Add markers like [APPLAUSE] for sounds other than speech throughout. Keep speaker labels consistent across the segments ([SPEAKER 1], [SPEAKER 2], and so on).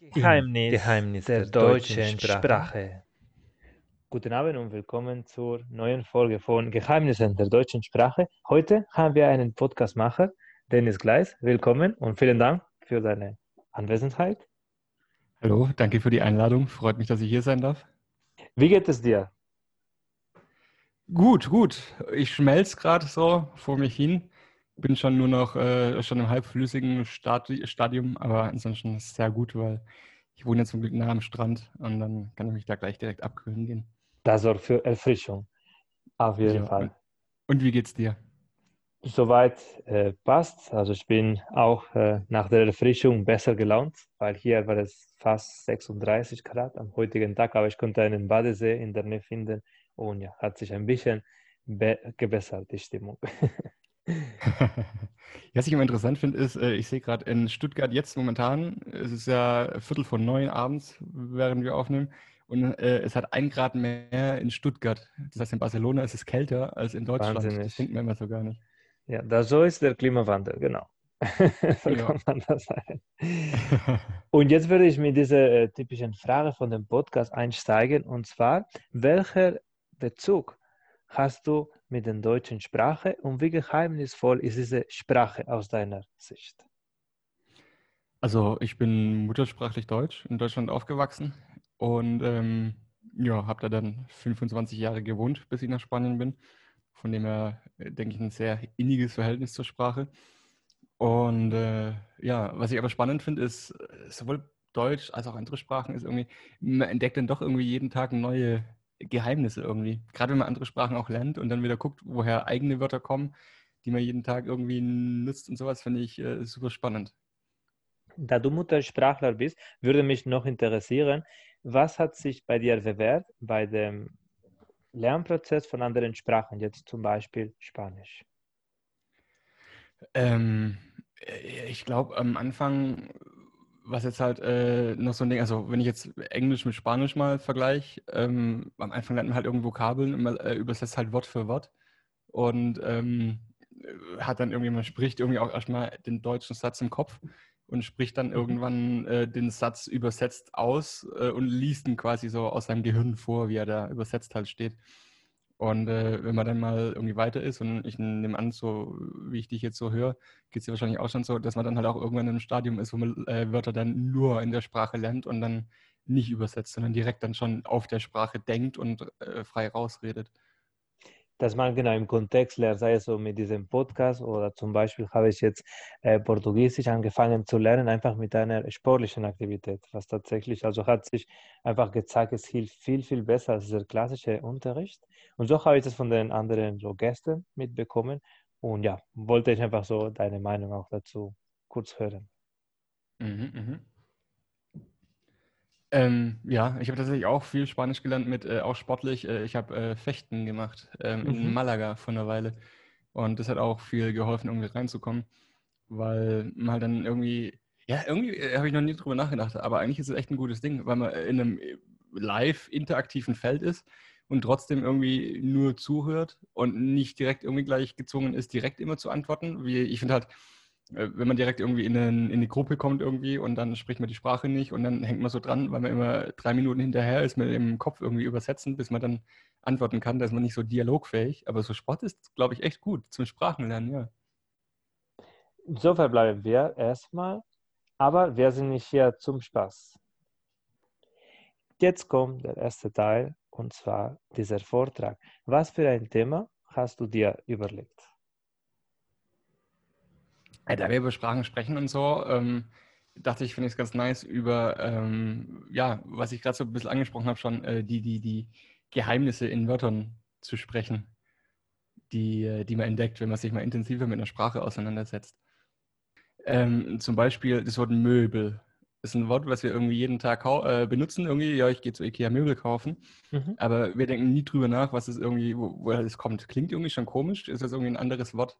[SPEAKER 1] Geheimnis,
[SPEAKER 2] Geheimnis
[SPEAKER 1] der,
[SPEAKER 2] der
[SPEAKER 1] deutschen
[SPEAKER 2] deutschen
[SPEAKER 1] Sprache.
[SPEAKER 2] Sprache.
[SPEAKER 1] Guten Abend und willkommen zur neuen Folge von Geheimnissen der deutschen Sprache. Heute haben wir einen Podcastmacher, Dennis Gleis. Willkommen und vielen Dank für deine Anwesenheit.
[SPEAKER 3] Hallo, danke für die Einladung. Freut mich, dass ich hier sein darf.
[SPEAKER 1] Wie geht es dir?
[SPEAKER 3] Gut, gut. Ich schmelze gerade so vor mich hin. Bin schon nur noch äh, schon im halbflüssigen Stadi Stadium, aber ansonsten ist es sehr gut, weil ich wohne jetzt zum Glück nah am Strand und dann kann ich mich da gleich direkt abkühlen gehen.
[SPEAKER 1] Das sorgt für Erfrischung. Auf jeden
[SPEAKER 3] Ja,
[SPEAKER 1] Fall.
[SPEAKER 3] Und wie geht's dir?
[SPEAKER 1] Soweit äh, passt. Also ich bin auch äh, nach der Erfrischung besser gelaunt, weil hier war es fast 36 Grad am heutigen Tag, aber ich konnte einen Badesee in der Nähe finden und ja, hat sich ein bisschen be- gebessert, die Stimmung. [LAUGHS] [LAUGHS]
[SPEAKER 3] Was ich immer interessant finde, ist, äh, ich sehe gerade in Stuttgart jetzt momentan, es ist ja Viertel vor neun abends, während wir aufnehmen, und äh, es hat ein Grad mehr in Stuttgart. Das heißt, in Barcelona ist es kälter als in Deutschland.
[SPEAKER 1] Wahnsinnig.
[SPEAKER 3] Das denkt man immer so gar nicht.
[SPEAKER 1] Ja, das so ist der Klimawandel, genau. [LAUGHS] so
[SPEAKER 3] Ja.
[SPEAKER 1] kann man das sagen. Und jetzt würde ich mit dieser äh, typischen Frage von dem Podcast einsteigen, und zwar, welcher Bezug hast du mit der deutschen Sprache und wie geheimnisvoll ist diese Sprache aus deiner Sicht?
[SPEAKER 3] Also ich bin muttersprachlich Deutsch, in Deutschland aufgewachsen und ähm, ja, habe da dann 25 Jahre gewohnt, bis ich nach Spanien bin. Von dem her äh, denke ich ein sehr inniges Verhältnis zur Sprache. Und äh, ja, was ich aber spannend finde, ist äh, sowohl Deutsch als auch andere Sprachen ist irgendwie, man entdeckt dann doch irgendwie jeden Tag neue Geheimnisse irgendwie. Gerade wenn man andere Sprachen auch lernt und dann wieder guckt, woher eigene Wörter kommen, die man jeden Tag irgendwie nutzt und sowas, finde ich äh, super spannend.
[SPEAKER 1] Da du Muttersprachler bist, würde mich noch interessieren, was hat sich bei dir bewährt bei dem Lernprozess von anderen Sprachen, jetzt zum Beispiel Spanisch?
[SPEAKER 3] Ähm, äh, ich glaube, am Anfang, was jetzt halt äh, noch so ein Ding, also wenn ich jetzt Englisch mit Spanisch mal vergleiche, ähm, am Anfang lernt man halt irgendwo Vokabeln und man äh, übersetzt halt Wort für Wort und ähm, äh, hat dann irgendwie, man spricht irgendwie auch erstmal den deutschen Satz im Kopf und spricht dann irgendwann äh, den Satz übersetzt aus äh, und liest ihn quasi so aus seinem Gehirn vor, wie er da übersetzt halt steht. Und äh, wenn man dann mal irgendwie weiter ist und ich nehme an, so wie ich dich jetzt so höre, geht es dir wahrscheinlich auch schon so, dass man dann halt auch irgendwann in einem Stadium ist, wo man äh, Wörter dann nur in der Sprache lernt und dann nicht übersetzt, sondern direkt dann schon auf der Sprache denkt und äh, frei rausredet.
[SPEAKER 1] Dass man genau im Kontext lernt, sei es so mit diesem Podcast oder zum Beispiel habe ich jetzt äh, Portugiesisch angefangen zu lernen, einfach mit einer sportlichen Aktivität, was tatsächlich, also hat sich einfach gezeigt, es hilft viel, viel besser als der klassische Unterricht. Und so habe ich das von den anderen so Gästen mitbekommen. Und ja, wollte ich einfach so deine Meinung auch dazu kurz hören.
[SPEAKER 3] Mhm, mhm. Ähm, ja, ich habe tatsächlich auch viel Spanisch gelernt mit, äh, auch sportlich. Äh, ich habe äh, Fechten gemacht ähm, in
[SPEAKER 1] Mhm.
[SPEAKER 3] Malaga vor einer Weile. Und das hat auch viel geholfen, irgendwie reinzukommen, weil man halt dann irgendwie, ja, irgendwie äh, habe ich noch nie drüber nachgedacht, aber eigentlich ist es echt ein gutes Ding, weil man in einem äh, live interaktiven Feld ist und trotzdem irgendwie nur zuhört und nicht direkt irgendwie gleich gezwungen ist, direkt immer zu antworten. Wie, ich finde halt, wenn man direkt irgendwie in, einen, in eine Gruppe kommt irgendwie und dann spricht man die Sprache nicht und dann hängt man so dran, weil man immer drei Minuten hinterher ist mit dem Kopf irgendwie übersetzen, bis man dann antworten kann, da ist man nicht so dialogfähig. Aber so Sport ist, glaube ich, echt gut zum Sprachenlernen, ja.
[SPEAKER 1] So verbleiben wir erstmal, aber wir sind nicht hier zum Spaß. Jetzt kommt der erste Teil und zwar dieser Vortrag. Was für ein Thema hast du dir überlegt?
[SPEAKER 3] Ja, Da wir über Sprachen sprechen und so, ähm, dachte ich, finde ich es ganz nice über, ähm, ja, was ich gerade so ein bisschen angesprochen habe schon, äh, die, die, die Geheimnisse in Wörtern zu sprechen, die, äh, die man entdeckt, wenn man sich mal intensiver mit einer Sprache auseinandersetzt. Ähm, zum Beispiel das Wort Möbel. ist ein Wort, was wir irgendwie jeden Tag äh, benutzen. Irgendwie, ja, ich gehe zu Ikea Möbel kaufen.
[SPEAKER 1] Mhm.
[SPEAKER 3] Aber wir denken nie drüber nach, was es irgendwie, wo, woher das kommt. Klingt irgendwie schon komisch. Ist das irgendwie ein anderes Wort,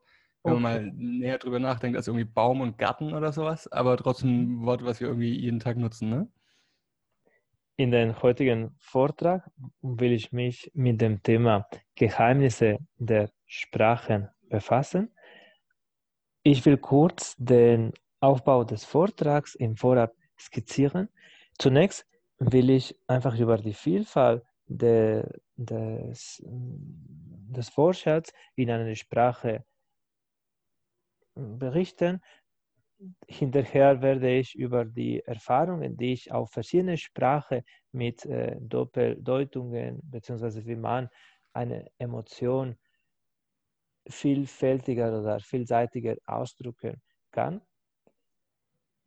[SPEAKER 3] wenn man
[SPEAKER 1] Okay.
[SPEAKER 3] mal näher drüber nachdenkt, als irgendwie Baum und Garten oder sowas. Aber trotzdem ein Wort, was wir irgendwie jeden Tag nutzen, ne?
[SPEAKER 1] In den heutigen Vortrag will ich mich mit dem Thema Geheimnisse der Sprachen befassen. Ich will kurz den Aufbau des Vortrags im Vorab skizzieren. Zunächst will ich einfach über die Vielfalt de, des, des Wortschatz in einer Sprache berichten. Hinterher werde ich über die Erfahrungen, die ich auf verschiedene Sprachen mit äh, Doppeldeutungen, beziehungsweise wie man eine Emotion vielfältiger oder vielseitiger ausdrücken kann.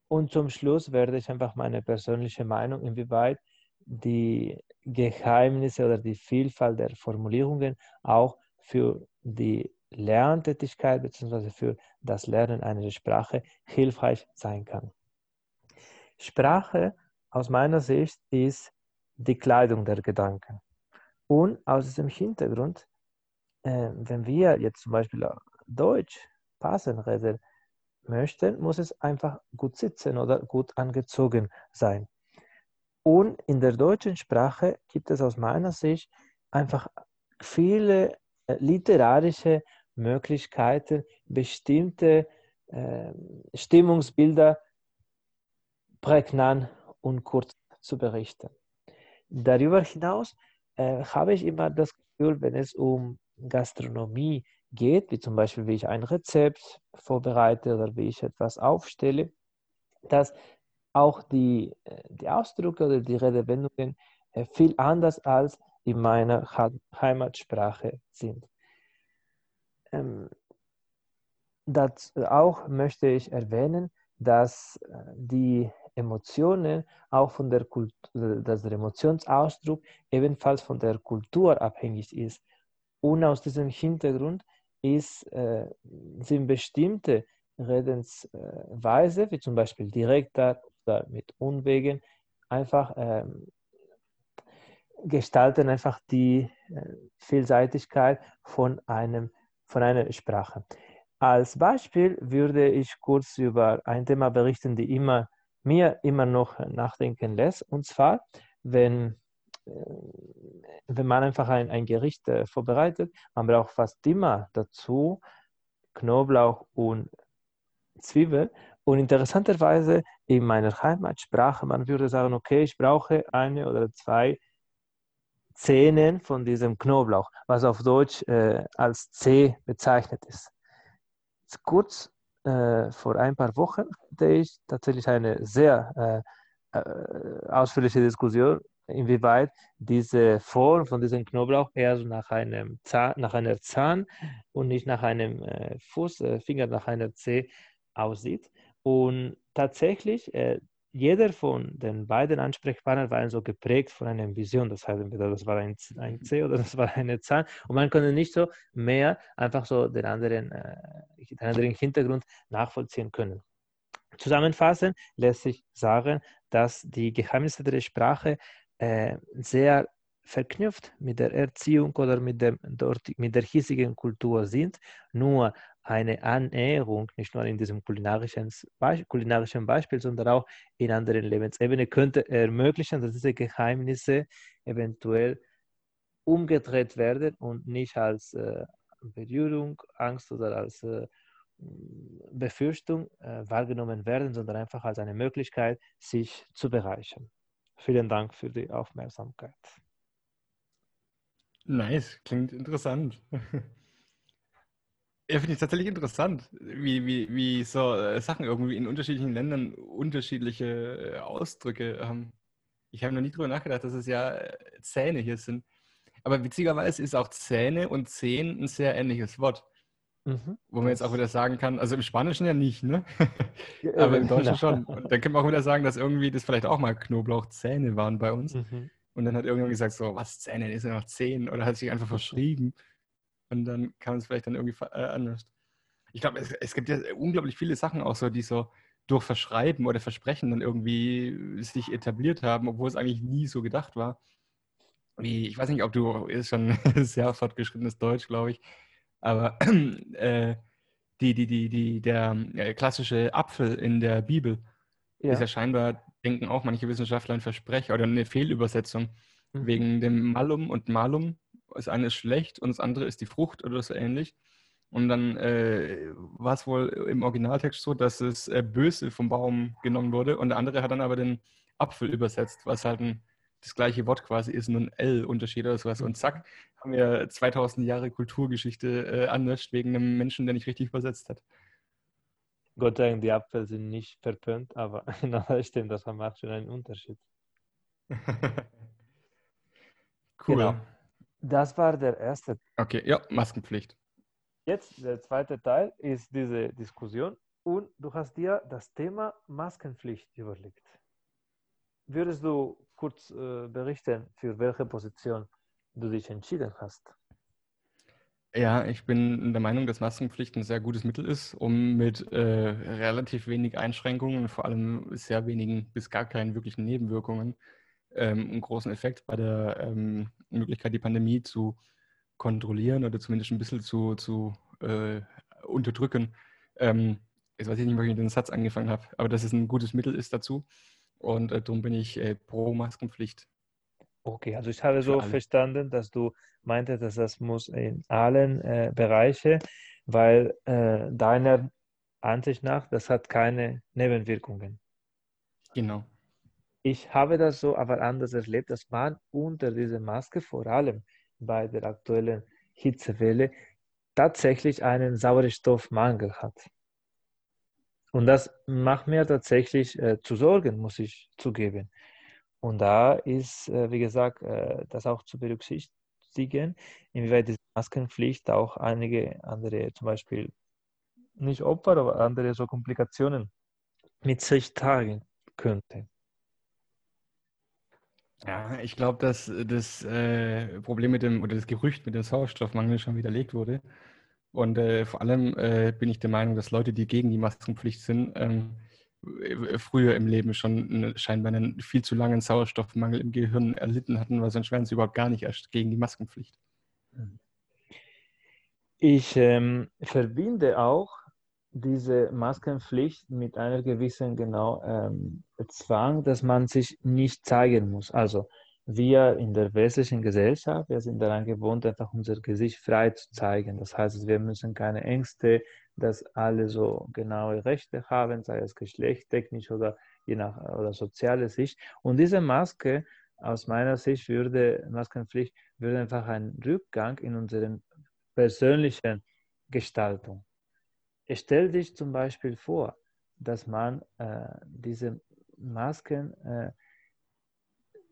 [SPEAKER 1] Und zum Schluss werde ich einfach meine persönliche Meinung, inwieweit die Geheimnisse oder die Vielfalt der Formulierungen auch für die Lerntätigkeit bzw. für das Lernen einer Sprache hilfreich sein kann. Sprache aus meiner Sicht ist die Kleidung der Gedanken. Und aus diesem Hintergrund, äh, wenn wir jetzt zum Beispiel Deutsch passend reden möchten, muss es einfach gut sitzen oder gut angezogen sein. Und in der deutschen Sprache gibt es aus meiner Sicht einfach viele äh, literarische Möglichkeiten, bestimmte äh, Stimmungsbilder prägnant und kurz zu berichten. Darüber hinaus äh, habe ich immer das Gefühl, wenn es um Gastronomie geht, wie zum Beispiel, wie ich ein Rezept vorbereite oder wie ich etwas aufstelle, dass auch die, äh, die Ausdrücke oder die Redewendungen äh, viel anders als in meiner Heimatsprache sind. Ähm, das auch möchte ich erwähnen, dass äh, die Emotionen auch von der Kultur, dass der Emotionsausdruck ebenfalls von der Kultur abhängig ist. Und aus diesem Hintergrund ist, äh, sind bestimmte Redensweise, wie zum Beispiel direkter oder mit Unwegen, einfach ähm, gestalten einfach die äh, Vielseitigkeit von, einem, von einer Sprache. Als Beispiel würde ich kurz über ein Thema berichten, die immer, mir immer noch nachdenken lässt. Und zwar, wenn, äh, wenn man einfach ein, ein Gericht äh, vorbereitet, man braucht fast immer dazu Knoblauch und Zwiebel. Und interessanterweise in meiner Heimatsprache, man würde sagen, okay, ich brauche eine oder zwei Zähnen von diesem Knoblauch, was auf Deutsch äh, als C bezeichnet ist. Kurz äh, vor ein paar Wochen hatte ich tatsächlich eine sehr äh, äh, ausführliche Diskussion, inwieweit diese Form von diesem Knoblauch eher so nach einem Zahn, nach einer Zahn und nicht nach einem äh, Fuß, äh, Finger, nach einer C aussieht. Und tatsächlich, jeder von den beiden Ansprechpartnern war so geprägt von einer Vision. Das heißt, entweder das war ein, ein C oder [LAUGHS] das war eine Zahl. Und man konnte nicht so mehr einfach so den anderen, äh, den anderen Hintergrund nachvollziehen können. Zusammenfassend lässt sich sagen, dass die Geheimnisse der Sprache äh, sehr verknüpft mit der Erziehung oder mit, dem, dort, mit der hiesigen Kultur sind. Nur eine Annäherung, nicht nur in diesem kulinarischen, kulinarischen Beispiel, sondern auch in anderen Lebensebenen, könnte ermöglichen, dass diese Geheimnisse eventuell umgedreht werden und nicht als äh, Berührung, Angst oder als äh, Befürchtung äh, wahrgenommen werden, sondern einfach als eine Möglichkeit, sich zu bereichern. Vielen Dank für die Aufmerksamkeit.
[SPEAKER 3] Nice, klingt interessant. [LAUGHS] Ja, finde ich tatsächlich interessant, wie, wie, wie so äh, Sachen irgendwie in unterschiedlichen Ländern unterschiedliche äh, Ausdrücke haben. Ich habe noch nie drüber nachgedacht, dass es ja äh, Zähne hier sind. Aber witzigerweise ist auch Zähne und Zehen ein sehr ähnliches Wort. Mhm. Wo man jetzt auch wieder sagen kann, also im Spanischen ja nicht, ne? [LAUGHS] Aber im Deutschen schon. Und dann kann man auch wieder sagen, dass irgendwie das vielleicht auch mal Knoblauchzähne waren bei uns. Mhm. Und dann hat irgendjemand gesagt, so, was Zähne, das sind noch Zehen. Oder hat sich einfach verschrieben. Und dann kann man es vielleicht dann irgendwie äh, anders. Ich glaube, es, es, gibt ja unglaublich viele Sachen auch so, die so durch Verschreiben oder Versprechen dann irgendwie sich etabliert haben, obwohl es eigentlich nie so gedacht war. Wie, ich weiß nicht, ob du, ist schon [LAUGHS] sehr fortgeschrittenes Deutsch, glaube ich, aber [CLEARS THROAT] äh, die, die, die, die, der äh, klassische Apfel in der Bibel ja. ist ja scheinbar, denken auch manche Wissenschaftler ein Versprecher oder eine Fehlübersetzung mhm. wegen dem Malum und Malum das eine ist schlecht und das andere ist die Frucht oder so ähnlich. Und dann äh, war es wohl im Originaltext so, dass es äh, böse vom Baum genommen wurde und der andere hat dann aber den Apfel übersetzt, was halt ein, das gleiche Wort quasi ist, nur ein L-Unterschied oder sowas. Und zack, haben wir 2000 Jahre Kulturgeschichte äh, anlöscht wegen einem Menschen, der nicht richtig übersetzt hat.
[SPEAKER 1] Gott sei Dank, die Apfel sind nicht verpönt, aber na, das stimmt, das macht schon einen Unterschied. [LAUGHS]
[SPEAKER 3] cool.
[SPEAKER 1] Genau. Das war der erste.
[SPEAKER 3] Okay, ja, Maskenpflicht.
[SPEAKER 1] Jetzt der zweite Teil ist diese Diskussion und du hast dir das Thema Maskenpflicht überlegt. Würdest du kurz äh, berichten, für welche Position du dich entschieden hast?
[SPEAKER 3] Ja, ich bin der Meinung, dass Maskenpflicht ein sehr gutes Mittel ist, um mit äh, relativ wenig Einschränkungen und vor allem sehr wenigen bis gar keinen wirklichen Nebenwirkungen ähm, einen großen Effekt bei der ähm, Möglichkeit, die Pandemie zu kontrollieren oder zumindest ein bisschen zu, zu äh, unterdrücken. Ähm, jetzt weiß ich nicht, wo ich mit dem Satz angefangen habe, aber dass es ein gutes Mittel ist dazu. Und äh, darum bin ich äh, pro Maskenpflicht.
[SPEAKER 1] Okay, also ich habe so verstanden, dass du meintest, dass das muss in allen äh, Bereichen, weil äh, deiner Ansicht nach, das hat keine Nebenwirkungen.
[SPEAKER 3] Genau.
[SPEAKER 1] Ich habe das so aber anders erlebt, dass man unter dieser Maske vor allem bei der aktuellen Hitzewelle tatsächlich einen Sauerstoffmangel hat. Und das macht mir tatsächlich äh, zu Sorgen, muss ich zugeben. Und da ist, äh, wie gesagt, äh, das auch zu berücksichtigen, inwieweit diese Maskenpflicht auch einige andere, zum Beispiel nicht Opfer, aber andere so Komplikationen mit sich tragen könnte.
[SPEAKER 3] Ja, ich glaube, dass das äh, Problem mit dem oder das Gerücht mit dem Sauerstoffmangel schon widerlegt wurde. Und äh, vor allem äh, bin ich der Meinung, dass Leute, die gegen die Maskenpflicht sind, ähm, früher im Leben schon scheinbar einen viel zu langen Sauerstoffmangel im Gehirn erlitten hatten, weil sonst wären sie überhaupt gar nicht erst gegen die Maskenpflicht.
[SPEAKER 1] Ich ähm, verbinde auch diese Maskenpflicht mit einer gewissen genau ähm, Zwang, dass man sich nicht zeigen muss. Also wir in der westlichen Gesellschaft, wir sind daran gewohnt, einfach unser Gesicht frei zu zeigen. Das heißt, wir müssen keine Ängste, dass alle so genaue Rechte haben, sei es geschlechtstechnisch oder je nach oder soziale Sicht. Und diese Maske, aus meiner Sicht, würde Maskenpflicht würde einfach einen Rückgang in unseren persönlichen Gestaltung Stell dich zum Beispiel vor, dass man äh, diese Masken äh,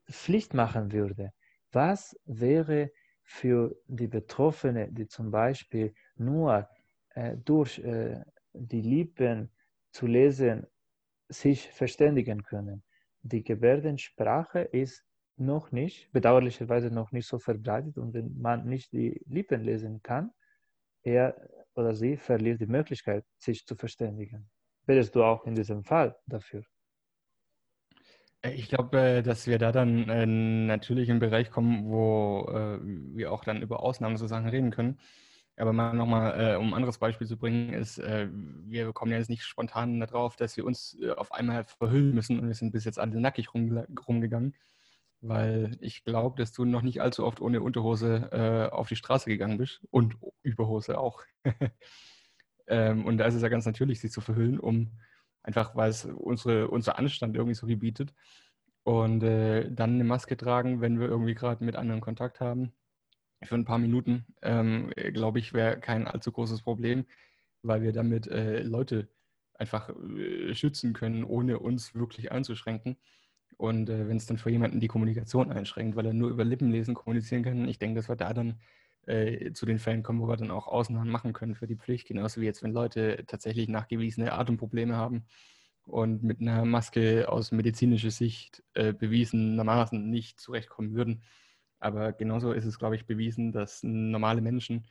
[SPEAKER 1] Pflicht machen würde. Was wäre für die Betroffenen, die zum Beispiel nur äh, durch äh, die Lippen zu lesen sich verständigen können? Die Gebärdensprache ist noch nicht, bedauerlicherweise noch nicht so verbreitet und wenn man nicht die Lippen lesen kann, er oder sie verliert die Möglichkeit, sich zu verständigen. Wärst du auch in diesem Fall dafür?
[SPEAKER 3] Äh, ich glaube, äh, dass wir da dann äh, natürlich in einen Bereich kommen, wo wir auch dann über Ausnahmen sozusagen reden können. Aber mal nochmal, um ein anderes Beispiel zu bringen, ist, wir kommen ja jetzt nicht spontan darauf, dass wir uns auf einmal verhüllen müssen und wir sind bis jetzt alle nackig rumgegangen weil ich glaube, dass du noch nicht allzu oft ohne Unterhose äh, auf die Straße gegangen bist und Überhose auch. [LAUGHS] ähm, und da ist es ja ganz natürlich, sich zu verhüllen, um einfach, weil es unsere, unser Anstand irgendwie so gebietet. Und äh, dann eine Maske tragen, wenn wir irgendwie gerade mit anderen Kontakt haben, für ein paar Minuten, ähm, glaube ich, wäre kein allzu großes Problem, weil wir damit äh, Leute einfach äh, schützen können, ohne uns wirklich einzuschränken. Und äh, wenn es dann für jemanden die Kommunikation einschränkt, weil er nur über Lippenlesen kommunizieren kann, ich denke, dass wir da dann äh, zu den Fällen kommen, wo wir dann auch Ausnahmen machen können für die Pflicht. Genauso wie jetzt, wenn Leute tatsächlich nachgewiesene Atemprobleme haben und mit einer Maske aus medizinischer Sicht äh, bewiesenermaßen nicht zurechtkommen würden. Aber genauso ist es, glaube ich, bewiesen, dass normale Menschen,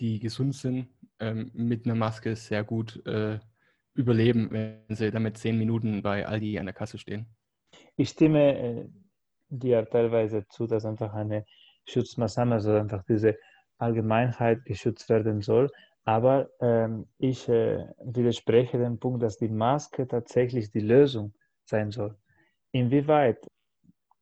[SPEAKER 3] die gesund sind, ähm, mit einer Maske sehr gut äh, überleben, wenn sie damit zehn Minuten bei Aldi an der Kasse stehen.
[SPEAKER 1] Ich stimme äh, dir teilweise zu, dass einfach eine Schutzmaßnahme, also einfach diese Allgemeinheit geschützt werden soll. Aber ähm, ich äh, widerspreche dem Punkt, dass die Maske tatsächlich die Lösung sein soll. Inwieweit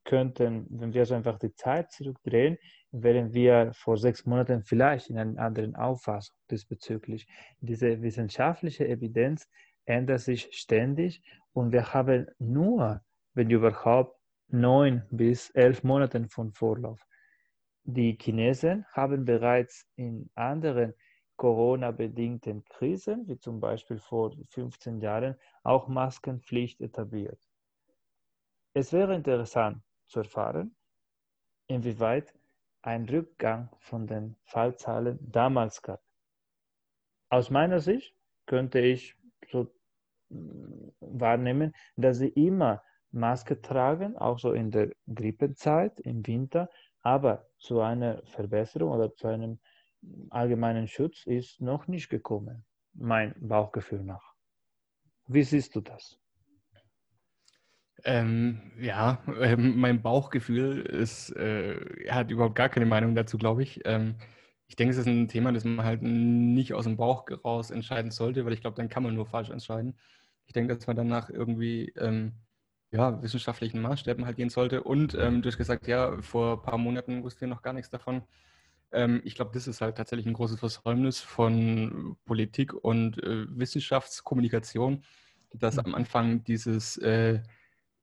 [SPEAKER 1] könnten, wenn wir so einfach die Zeit zurückdrehen, wären wir vor sechs Monaten vielleicht in einer anderen Auffassung diesbezüglich. Diese wissenschaftliche Evidenz ändert sich ständig und wir haben nur, wenn überhaupt, neun bis elf Monate von Vorlauf. Die Chinesen haben bereits in anderen Corona-bedingten Krisen, wie zum Beispiel vor 15 Jahren, auch Maskenpflicht etabliert. Es wäre interessant zu erfahren, inwieweit ein Rückgang von den Fallzahlen damals gab. Aus meiner Sicht könnte ich so mm, wahrnehmen, dass sie immer Maske tragen, auch so in der Grippezeit im Winter, aber zu einer Verbesserung oder zu einem allgemeinen Schutz ist noch nicht gekommen, mein Bauchgefühl nach. Wie siehst du das?
[SPEAKER 3] Ähm, ja, äh, mein Bauchgefühl ist, äh, hat überhaupt gar keine Meinung dazu, glaube ich. Ähm, ich denke, es ist ein Thema, das man halt nicht aus dem Bauch raus entscheiden sollte, weil ich glaube, dann kann man nur falsch entscheiden. Ich denke, dass man danach irgendwie ähm, ja, wissenschaftlichen Maßstäben halt gehen sollte. Und ähm, du hast gesagt, ja, vor ein paar Monaten wusste ihr noch gar nichts davon. Ähm, ich glaube, das ist halt tatsächlich ein großes Versäumnis von Politik und äh, Wissenschaftskommunikation, dass mhm. am Anfang dieses äh,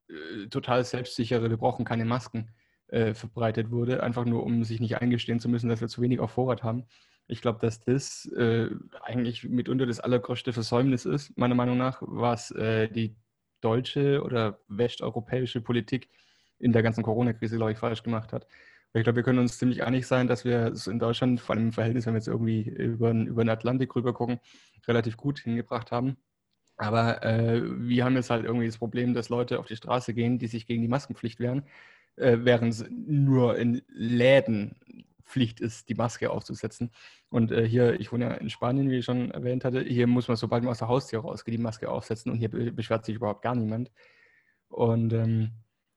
[SPEAKER 3] äh, total selbstsichere, wir brauchen keine Masken, äh, verbreitet wurde, einfach nur um sich nicht eingestehen zu müssen, dass wir zu wenig auf Vorrat haben. Ich glaube, dass das äh, eigentlich mitunter das allergrößte Versäumnis ist, meiner Meinung nach, was äh, die deutsche oder westeuropäische Politik in der ganzen Corona-Krise, glaube ich, falsch gemacht hat. Ich glaube, wir können uns ziemlich einig sein, dass wir es in Deutschland, vor allem im Verhältnis, wenn wir jetzt irgendwie über, über den Atlantik rüber gucken, relativ gut hingebracht haben. Aber äh, wir haben jetzt halt irgendwie das Problem, dass Leute auf die Straße gehen, die sich gegen die Maskenpflicht wehren, äh, während nur in Läden Pflicht ist, die Maske aufzusetzen. Und äh, hier, ich wohne ja in Spanien, wie ich schon erwähnt hatte, hier muss man, sobald man aus der Haustür rausgeht, die Maske aufsetzen und hier beschwert sich überhaupt gar niemand. Und ähm,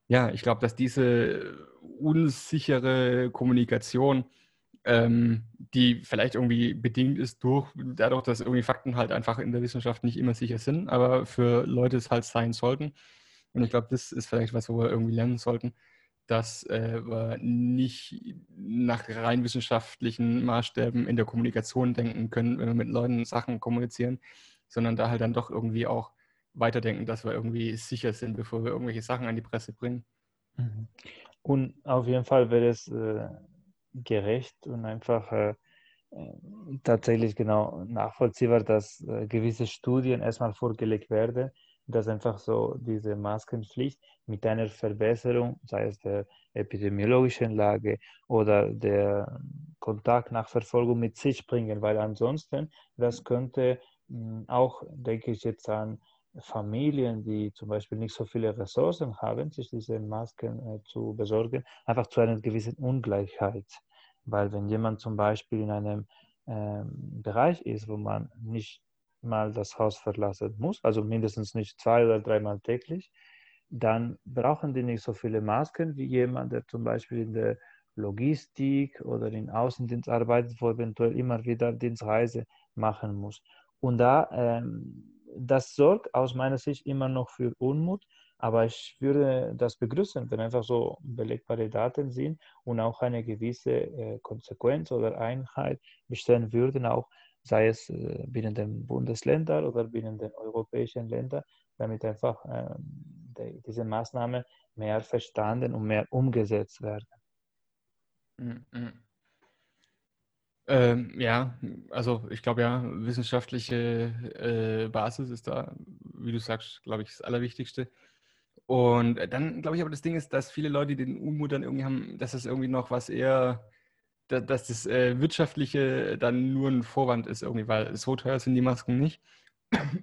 [SPEAKER 3] ja, ich glaube, dass diese unsichere Kommunikation, ähm, die vielleicht irgendwie bedingt ist durch dadurch, dass irgendwie Fakten halt einfach in der Wissenschaft nicht immer sicher sind, aber für Leute es halt sein sollten. Und ich glaube, das ist vielleicht was, wo wir irgendwie lernen sollten, dass äh, wir nicht nach rein wissenschaftlichen Maßstäben in der Kommunikation denken können, wenn wir mit Leuten Sachen kommunizieren, sondern da halt dann doch irgendwie auch weiterdenken, dass wir irgendwie sicher sind, bevor wir irgendwelche Sachen an die Presse bringen.
[SPEAKER 1] Mhm. Und auf jeden Fall wäre es äh, gerecht und einfach äh, äh, tatsächlich genau nachvollziehbar, dass äh, gewisse Studien erstmal vorgelegt werden, dass einfach so diese Maskenpflicht mit einer Verbesserung, sei es der epidemiologischen Lage oder der Kontaktnachverfolgung mit sich bringen, weil ansonsten das könnte hm, auch, denke ich jetzt an Familien, die zum Beispiel nicht so viele Ressourcen haben, sich diese Masken äh, zu besorgen, einfach zu einer gewissen Ungleichheit. Weil wenn jemand zum Beispiel in einem ähm, Bereich ist, wo man nicht mal das Haus verlassen muss, also mindestens nicht zwei oder dreimal täglich, dann brauchen die nicht so viele Masken wie jemand, der zum Beispiel in der Logistik oder in Außendienst arbeitet, wo eventuell immer wieder Dienstreise machen muss. Und da ähm, das sorgt aus meiner Sicht immer noch für Unmut, aber ich würde das begrüßen, wenn einfach so belegbare Daten sind und auch eine gewisse äh, Konsequenz oder Einheit bestehen würden, auch sei es äh, binnen den Bundesländern oder binnen den europäischen Ländern, damit einfach äh, die, diese Maßnahmen mehr verstanden und mehr umgesetzt werden.
[SPEAKER 3] -hmm. Ähm, ja, also ich glaube ja, wissenschaftliche äh, Basis ist da, wie du sagst, glaube ich, das Allerwichtigste. Und dann glaube ich aber das Ding ist, dass viele Leute den Unmut dann irgendwie haben, dass es irgendwie noch was eher, dass, das äh, Wirtschaftliche dann nur ein Vorwand ist irgendwie, weil so teuer sind die Masken nicht.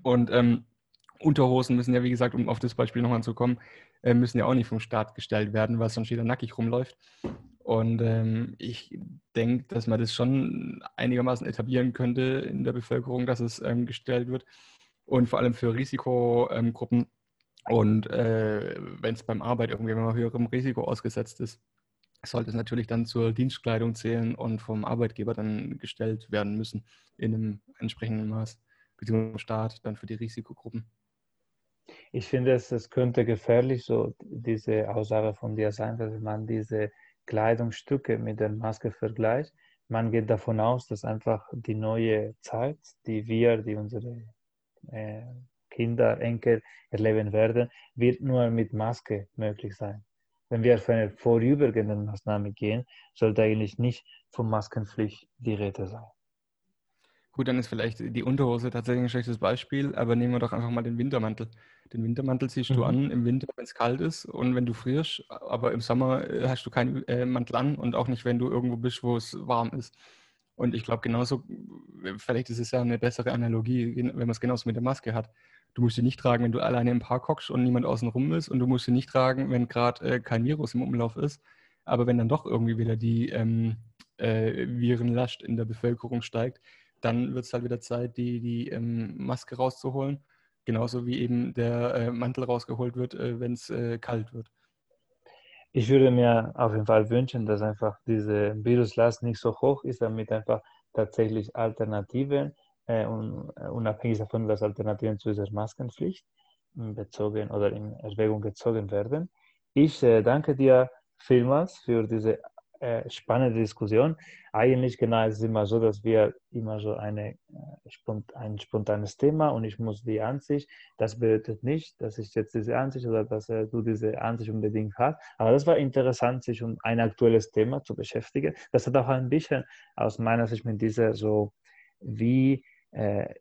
[SPEAKER 3] Und ähm, Unterhosen müssen ja, wie gesagt, um auf das Beispiel nochmal zu kommen, äh, müssen ja auch nicht vom Staat gestellt werden, weil sonst jeder nackig rumläuft. Und ähm, ich denke, dass man das schon einigermaßen etablieren könnte in der Bevölkerung, dass es ähm, gestellt wird. Und vor allem für Risikogruppen. Und äh, wenn es beim Arbeit irgendwie mal höherem Risiko ausgesetzt ist, sollte es natürlich dann zur Dienstkleidung zählen und vom Arbeitgeber dann gestellt werden müssen in einem entsprechenden Maß, beziehungsweise Staat dann für die Risikogruppen.
[SPEAKER 1] Ich finde, es, es könnte gefährlich so diese Aussage von dir sein, dass man diese Kleidungsstücke mit der Maske vergleicht, man geht davon aus, dass einfach die neue Zeit, die wir, die unsere äh, Kinder, Enkel erleben werden, wird nur mit Maske möglich sein. Wenn wir für eine vorübergehende Maßnahme gehen, sollte eigentlich nicht von Maskenpflicht die Rede sein.
[SPEAKER 3] Gut, dann ist vielleicht die Unterhose tatsächlich ein schlechtes Beispiel, aber nehmen wir doch einfach mal den Wintermantel. Den Wintermantel ziehst mhm. du an im Winter, wenn es kalt ist und wenn du frierst, aber im Sommer äh, hast du keinen äh, Mantel an und auch nicht, wenn du irgendwo bist, wo es warm ist. Und ich glaube, genauso, vielleicht ist es ja eine bessere Analogie, wenn man es genauso mit der Maske hat. Du musst sie nicht tragen, wenn du alleine im Park hockst und niemand außen rum ist. Und du musst sie nicht tragen, wenn gerade äh, kein Virus im Umlauf ist. Aber wenn dann doch irgendwie wieder die ähm, äh, Virenlast in der Bevölkerung steigt, dann wird es halt wieder Zeit, die, die ähm, Maske rauszuholen. Genauso wie eben der äh, Mantel rausgeholt wird, äh, wenn es äh, kalt wird.
[SPEAKER 1] Ich würde mir auf jeden Fall wünschen, dass einfach diese Viruslast nicht so hoch ist, damit einfach tatsächlich Alternativen, äh, un, äh, unabhängig davon, dass Alternativen zu dieser Maskenpflicht bezogen oder in Erwägung gezogen werden. Ich äh, danke dir vielmals für diese äh, spannende Diskussion. Eigentlich genau ist es immer so, dass wir immer so eine, äh, ein spontanes Thema und ich muss die Ansicht, das bedeutet nicht, dass ich jetzt diese Ansicht oder dass äh, du diese Ansicht unbedingt hast. Aber das war interessant, sich um ein aktuelles Thema zu beschäftigen. Das hat auch ein bisschen aus meiner Sicht mit dieser so, wie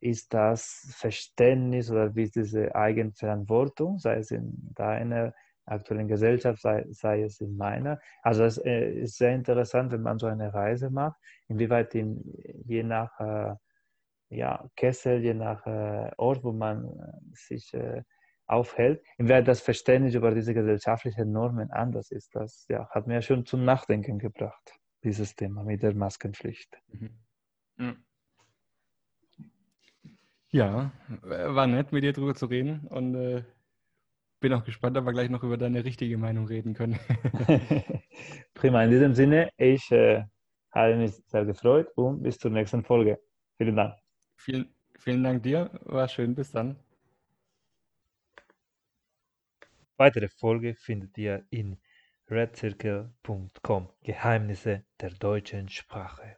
[SPEAKER 1] ist das Verständnis oder wie diese Eigenverantwortung, sei es in deiner aktuellen Gesellschaft, sei, sei es in meiner. Also es äh, ist sehr interessant, wenn man so eine Reise macht, inwieweit in, je nach äh, ja, Kessel, je nach äh, Ort, wo man äh, sich äh, aufhält, inwieweit das Verständnis über diese gesellschaftlichen Normen anders ist. Das ja, hat mir schon zum Nachdenken gebracht, dieses Thema mit der Maskenpflicht. Mhm.
[SPEAKER 3] Ja, war nett, mit dir drüber zu reden und äh, bin auch gespannt, ob wir gleich noch über deine richtige Meinung reden können. [LAUGHS]
[SPEAKER 1] Prima, in diesem Sinne, ich äh, habe mich sehr gefreut und bis zur nächsten Folge. Vielen Dank.
[SPEAKER 3] Vielen, vielen Dank dir, war schön, bis dann.
[SPEAKER 1] Weitere Folge findet ihr in redcircle.com Geheimnisse der deutschen Sprache.